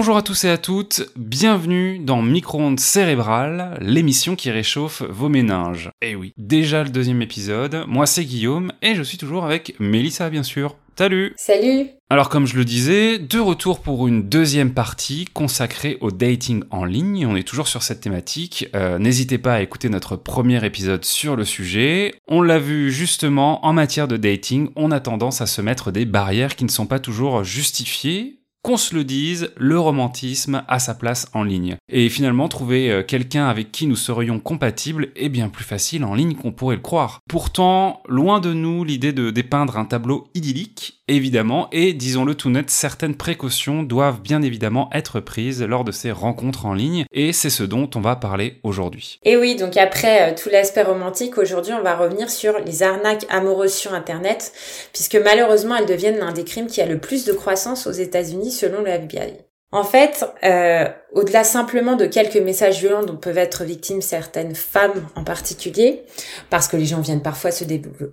Bonjour à tous et à toutes, bienvenue dans Micro-ondes cérébrales, l'émission qui réchauffe vos méninges. Eh oui, déjà le deuxième épisode, moi c'est Guillaume et je suis toujours avec Mélissa bien sûr. Salut Salut Alors comme je le disais, de retour pour une deuxième partie consacrée au dating en ligne. On est toujours sur cette thématique. Euh, N'hésitez pas à écouter notre premier épisode sur le sujet. On l'a vu justement, en matière de dating, on a tendance à se mettre des barrières qui ne sont pas toujours justifiées qu'on se le dise, le romantisme a sa place en ligne. Et finalement, trouver euh, quelqu'un avec qui nous serions compatibles est bien plus facile en ligne qu'on pourrait le croire. Pourtant, loin de nous l'idée de dépeindre un tableau idyllique, évidemment, et disons-le tout net, certaines précautions doivent bien évidemment être prises lors de ces rencontres en ligne, et c'est ce dont on va parler aujourd'hui. Et oui, donc après euh, tout l'aspect romantique, aujourd'hui on va revenir sur les arnaques amoureuses sur Internet, puisque malheureusement elles deviennent l'un des crimes qui a le plus de croissance aux États-Unis selon le FBI. En fait, euh, au-delà simplement de quelques messages violents dont peuvent être victimes certaines femmes en particulier, parce que les gens viennent parfois se,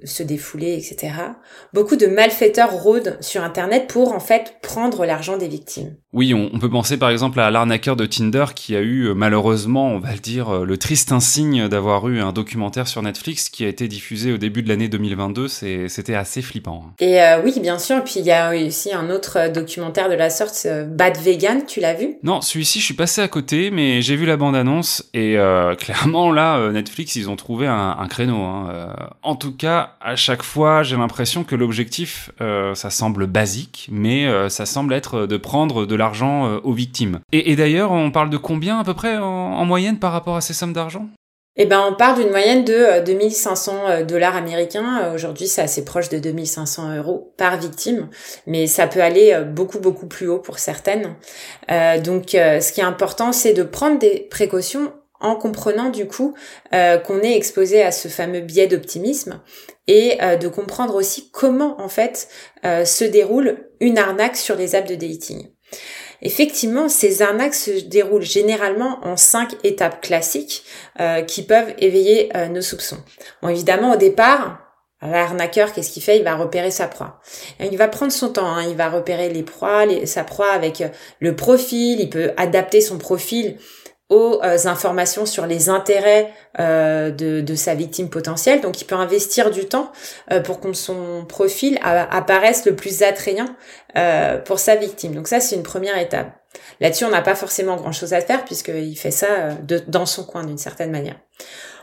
se défouler, etc., beaucoup de malfaiteurs rôdent sur Internet pour en fait prendre l'argent des victimes. Oui, on, peut penser par exemple à l'arnaqueur de Tinder qui a eu euh, malheureusement, on va le dire, euh, le triste insigne d'avoir eu un documentaire sur Netflix qui a été diffusé au début de l'année 2022. C'était assez flippant. Hein. Et euh, oui, bien sûr. Puis il y a aussi un autre documentaire de la sorte, Bad Vegan. Tu l'as vu? Non, celui-ci, suis passé à côté, mais j'ai vu la bande-annonce et clairement là, Netflix, ils ont trouvé un, créneau. Hein. en tout cas, à chaque fois, j'ai l'impression que l'objectif, ça semble basique, mais ça semble être de prendre de l'argent euh, aux victimes. Et, d'ailleurs, on parle de combien à peu près en, moyenne par rapport à ces sommes d'argent? Eh ben, on parle d'une moyenne de 2500 euh, euh, dollars américains. Aujourd'hui, c'est assez proche de 2500 euros par victime, mais ça peut aller beaucoup beaucoup plus haut pour certaines. donc, ce qui est important, c'est de prendre des précautions en comprenant du coup qu'on est exposé à ce fameux biais d'optimisme et de comprendre aussi comment en fait se déroule une arnaque sur les apps de dating. Effectivement, ces arnaques se déroulent généralement en cinq étapes classiques euh, qui peuvent éveiller euh, nos soupçons. Bon, évidemment, au départ, L'arnaqueur, qu'est-ce qu'il fait? Il va repérer sa proie. il va prendre son temps. Hein. Il va repérer les proies, sa proie avec euh, le profil. Il peut adapter son profil aux euh, informations sur les intérêts euh, de, de, sa victime potentielle. Donc il peut investir du temps euh, pour que son profil apparaisse le plus attrayant pour sa victime. Donc ça, c'est une première étape. Là-dessus, on n'a pas forcément grand-chose à faire puisqu'il fait ça dans son coin d'une certaine manière.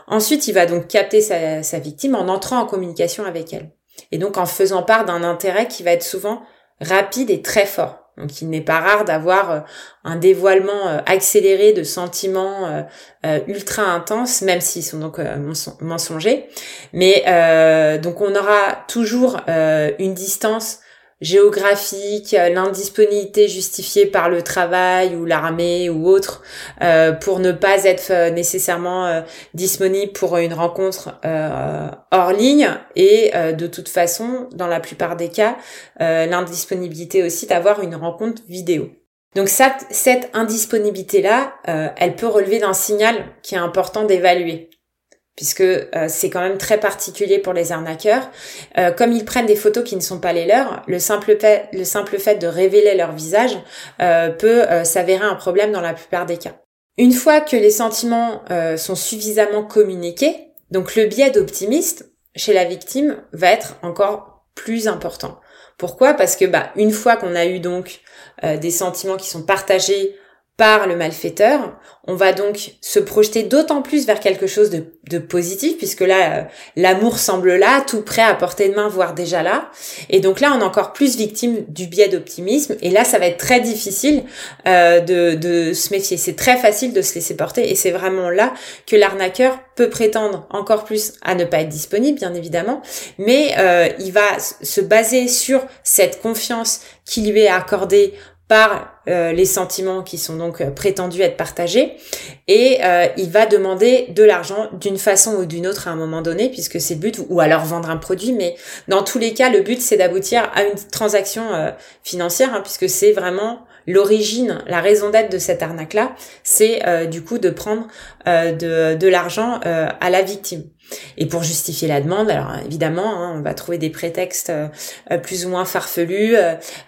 Ensuite, il va donc capter sa, sa victime en entrant en communication avec elle. Et donc en faisant part d'un intérêt qui va être souvent rapide et très fort. Donc il n'est pas rare d'avoir euh, un dévoilement euh, accéléré de sentiments euh, ultra intenses, même s'ils sont donc mensongers. Mais donc on aura toujours une distance géographique, l'indisponibilité justifiée par le travail ou l'armée ou autre, euh, pour ne pas être euh, nécessairement euh, disponible pour une rencontre hors ligne, et de toute façon, dans la plupart des cas, l'indisponibilité aussi d'avoir une rencontre vidéo. Donc cette indisponibilité-là, elle peut relever d'un signal qui est important d'évaluer puisque euh, c'est quand même très particulier pour les arnaqueurs. Euh, comme ils prennent des photos qui ne sont pas les leurs, le simple fait, de révéler leur visage euh, peut s'avérer un problème dans la plupart des cas. Une fois que les sentiments sont suffisamment communiqués, donc le biais d'optimiste chez la victime va être encore plus important. Pourquoi? Parce que bah une fois qu'on a eu donc des sentiments qui sont partagés par le malfaiteur, on va donc se projeter d'autant plus vers quelque chose de, de positif, puisque là, euh, l'amour semble là, tout prêt à porter de main, voire déjà là. Et donc là, on est encore plus victime du biais d'optimisme. Et là, ça va être très difficile euh, de, de se méfier. C'est très facile de se laisser porter. Et c'est vraiment là que l'arnaqueur peut prétendre encore plus à ne pas être disponible, bien évidemment. Mais euh, il va se baser sur cette confiance qui lui est accordée par euh, les sentiments qui sont donc euh, prétendus être partagés. Et euh, il va demander de l'argent d'une façon ou d'une autre à un moment donné puisque c'est le but ou alors vendre un produit. Mais dans tous les cas le but c'est d'aboutir à une transaction financière hein, puisque c'est vraiment l'origine la raison d'être de cette arnaque là c'est du coup de prendre de, de l'argent à la victime Et pour justifier la demande, alors évidemment, hein, on va trouver des prétextes euh, plus ou moins farfelus,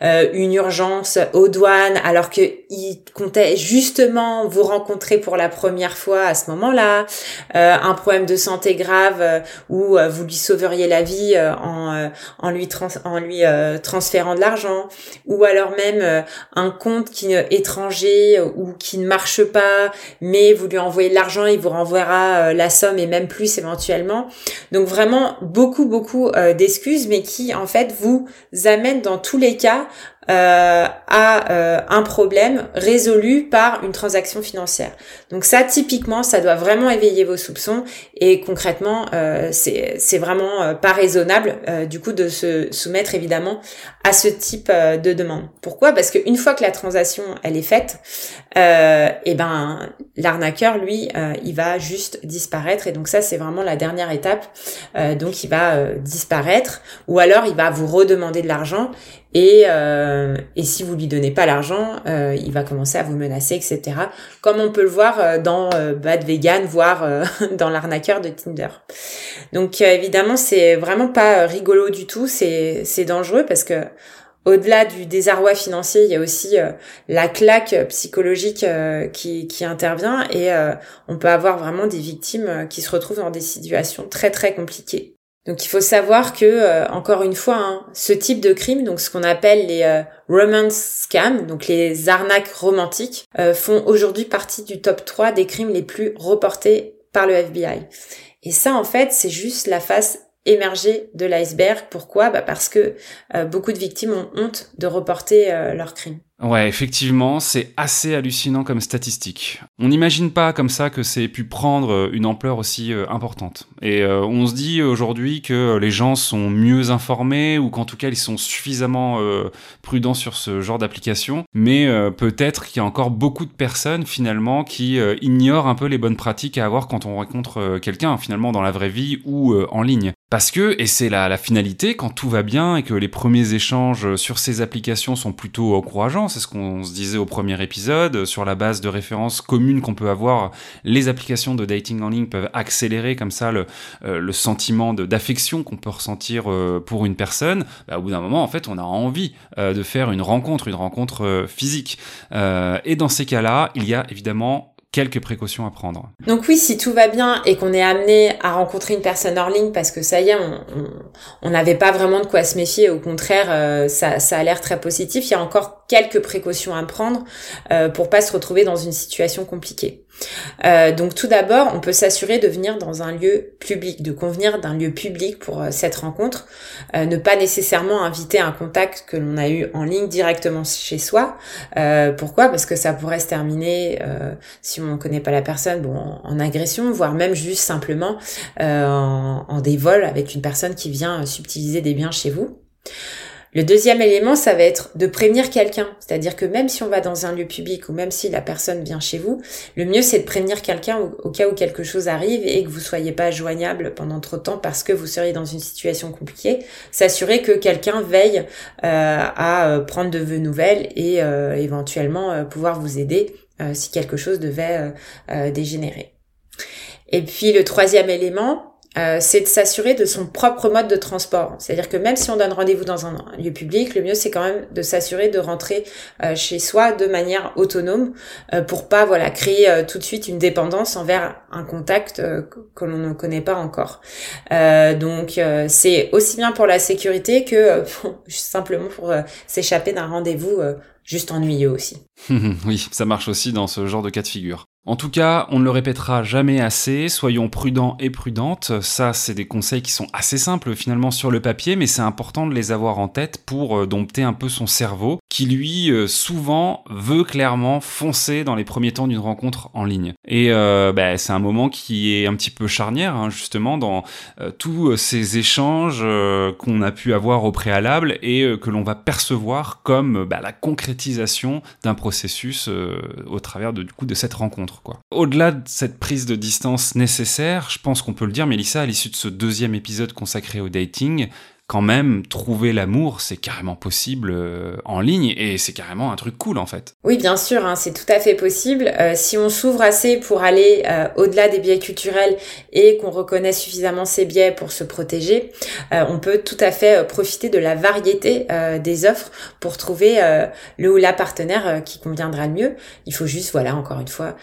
euh, une urgence aux douanes, alors que il comptait justement vous rencontrer pour la première fois à ce moment-là, un problème de santé grave où vous lui sauveriez la vie en, en lui, en lui transférant de l'argent, ou alors même un compte qui étranger ou qui ne marche pas, mais vous lui envoyez de l'argent, il vous renverra la somme et même plus éventuellement donc vraiment beaucoup beaucoup euh, d'excuses, mais qui en fait vous amènent dans tous les cas euh, à euh, un problème résolu par une transaction financière. Donc ça, typiquement, ça doit vraiment éveiller vos soupçons et concrètement, euh, c'est vraiment euh, pas raisonnable du coup de se soumettre évidemment à ce type de demande. Pourquoi? Parce qu'une fois que la transaction elle est faite, et eh ben l'arnaqueur lui, il va juste disparaître et donc ça c'est vraiment la dernière étape. donc il va disparaître ou alors il va vous redemander de l'argent et, euh, et si vous lui donnez pas l'argent, euh, il va commencer à vous menacer, etc. Comme on peut le voir euh, dans Bad Vegan, voire dans l'arnaqueur de Tinder. Donc évidemment, c'est vraiment pas rigolo du tout. C'est c'est dangereux parce que au-delà du désarroi financier, il y a aussi la claque psychologique qui, qui intervient et on peut avoir vraiment des victimes qui se retrouvent dans des situations très très compliquées. Donc il faut savoir que, euh, encore une fois, hein, ce type de crime, donc ce qu'on appelle les euh, romance scams, donc les arnaques romantiques, euh, font aujourd'hui partie du top 3 des crimes les plus reportés par le FBI. Et ça, en fait, c'est juste la face émergée de l'iceberg. Pourquoi? Bah Parce que beaucoup de victimes ont honte de reporter leurs crimes. Ouais, effectivement, c'est assez hallucinant comme statistique. On n'imagine pas comme ça que c'est pu prendre euh, une ampleur aussi euh, importante. Et euh, on se dit aujourd'hui que les gens sont mieux informés ou qu'en tout cas ils sont suffisamment prudents sur ce genre d'application. Mais peut-être qu'il y a encore beaucoup de personnes finalement qui ignorent un peu les bonnes pratiques à avoir quand on rencontre quelqu'un finalement dans la vraie vie ou en ligne. Parce que, et c'est la, la finalité, quand tout va bien et que les premiers échanges sur ces applications sont plutôt encourageants, c'est ce qu'on se disait au premier épisode, sur la base de références communes qu'on peut avoir, les applications de dating en ligne peuvent accélérer comme ça le, euh, le sentiment d'affection qu'on peut ressentir euh, pour une personne. Bah, au bout d'un moment, en fait, on a envie euh, de faire une rencontre, une rencontre physique. et dans ces cas-là, il y a évidemment quelques précautions à prendre. Donc oui, si tout va bien et qu'on est amené à rencontrer une personne hors ligne parce que ça y est, on n'avait pas vraiment de quoi se méfier, au contraire, euh, ça, a l'air très positif, il y a encore quelques précautions à prendre euh, pour pas se retrouver dans une situation compliquée. Euh, donc tout d'abord, on peut s'assurer de venir dans un lieu public, de convenir d'un lieu public pour euh, cette rencontre, euh, ne pas nécessairement inviter un contact que l'on a eu en ligne directement chez soi. pourquoi? Parce que ça pourrait se terminer, si on ne connaît pas la personne, bon, en, agression, voire même juste simplement en, en dévol avec une personne qui vient subtiliser des biens chez vous. Le deuxième élément, ça va être de prévenir quelqu'un. C'est-à-dire que même si on va dans un lieu public ou même si la personne vient chez vous, le mieux c'est de prévenir quelqu'un au, cas où quelque chose arrive et que vous soyez pas joignable pendant trop de temps parce que vous seriez dans une situation compliquée. S'assurer que quelqu'un veille euh, à euh, prendre de vos nouvelles et euh, éventuellement pouvoir vous aider si quelque chose devait dégénérer. Et puis le troisième élément, euh, c'est de s'assurer de son propre mode de transport. C'est-à-dire que même si on donne rendez-vous dans un lieu public, le mieux c'est quand même de s'assurer de rentrer euh, chez soi de manière autonome euh, pour pas voilà créer tout de suite une dépendance envers un contact que l'on ne connaît pas encore. donc c'est aussi bien pour la sécurité que simplement pour s'échapper d'un rendez-vous juste ennuyeux aussi. oui, ça marche aussi dans ce genre de cas de figure. En tout cas, on ne le répétera jamais assez, soyons prudents et prudentes. Ça, c'est des conseils qui sont assez simples finalement sur le papier, mais c'est important de les avoir en tête pour euh, dompter un peu son cerveau, qui lui, euh, souvent, veut clairement foncer dans les premiers temps d'une rencontre en ligne. Et euh, bah, c'est un moment qui est un petit peu charnière, hein, justement, dans tous ces échanges qu'on a pu avoir au préalable et que l'on va percevoir comme bah, la concrétisation d'un processus au travers de, du coup de cette rencontre. Au-delà de cette prise de distance nécessaire, je pense qu'on peut le dire, Mélissa, à l'issue de ce deuxième épisode consacré au dating, quand même, trouver l'amour, c'est carrément possible euh, en ligne et c'est carrément un truc cool en fait. Oui, bien sûr, hein, c'est tout à fait possible. Euh, si on s'ouvre assez pour aller euh, au-delà des biais culturels et qu'on reconnaît suffisamment ces biais pour se protéger, on peut tout à fait profiter de la variété des offres pour trouver le ou la partenaire qui conviendra le mieux. Il faut juste, voilà, encore une fois,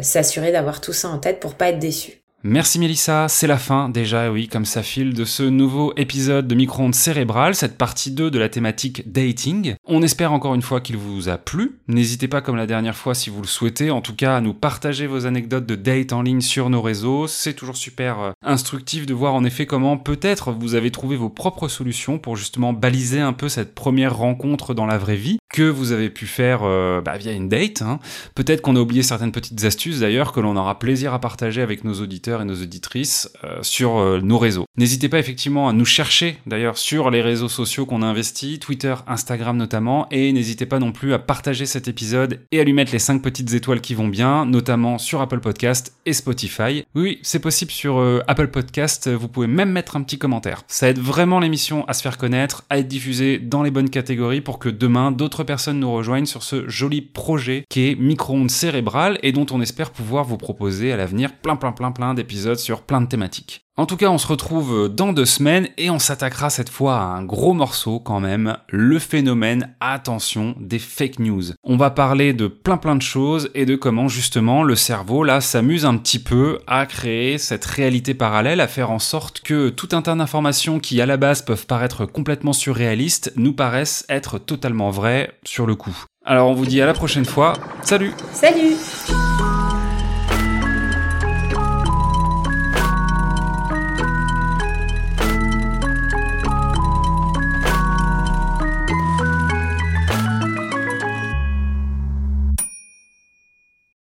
s'assurer d'avoir tout ça en tête pour pas être déçu. Merci Mélissa, c'est la fin déjà, oui, comme ça file de ce nouveau épisode de Micro-ondes cérébrales, cette partie 2 de la thématique dating. On espère encore une fois qu'il vous a plu. N'hésitez pas comme la dernière fois si vous le souhaitez, en tout cas à nous partager vos anecdotes de date en ligne sur nos réseaux. C'est toujours super euh, instructif de voir en effet comment peut-être vous avez trouvé vos propres solutions pour justement baliser un peu cette première rencontre dans la vraie vie que vous avez pu faire euh, bah, via une date. Hein. Peut-être qu'on a oublié certaines petites astuces d'ailleurs que l'on aura plaisir à partager avec nos auditeurs et nos auditrices euh, sur euh, nos réseaux. N'hésitez pas effectivement à nous chercher d'ailleurs sur les réseaux sociaux qu'on a investis, Twitter, Instagram notamment, et n'hésitez pas non plus à partager cet épisode et à lui mettre les 5 petites étoiles qui vont bien, notamment sur Apple Podcast et Spotify. Oui, c'est possible sur euh, Apple Podcast, vous pouvez même mettre un petit commentaire. Ça aide vraiment l'émission à se faire connaître, à être diffusée dans les bonnes catégories pour que demain d'autres personnes nous rejoignent sur ce joli projet qui est micro-ondes cérébrales et dont on espère pouvoir vous proposer à l'avenir plein plein plein plein épisode sur plein de thématiques. En tout cas, on se retrouve dans deux semaines et on s'attaquera cette fois à un gros morceau quand même, le phénomène, attention, des fake news. On va parler de plein plein de choses et de comment justement le cerveau là s'amuse un petit peu à créer cette réalité parallèle, à faire en sorte que tout un tas d'informations qui à la base peuvent paraître complètement surréalistes nous paraissent être totalement vraies sur le coup. Alors on vous dit à la prochaine fois, salut Salut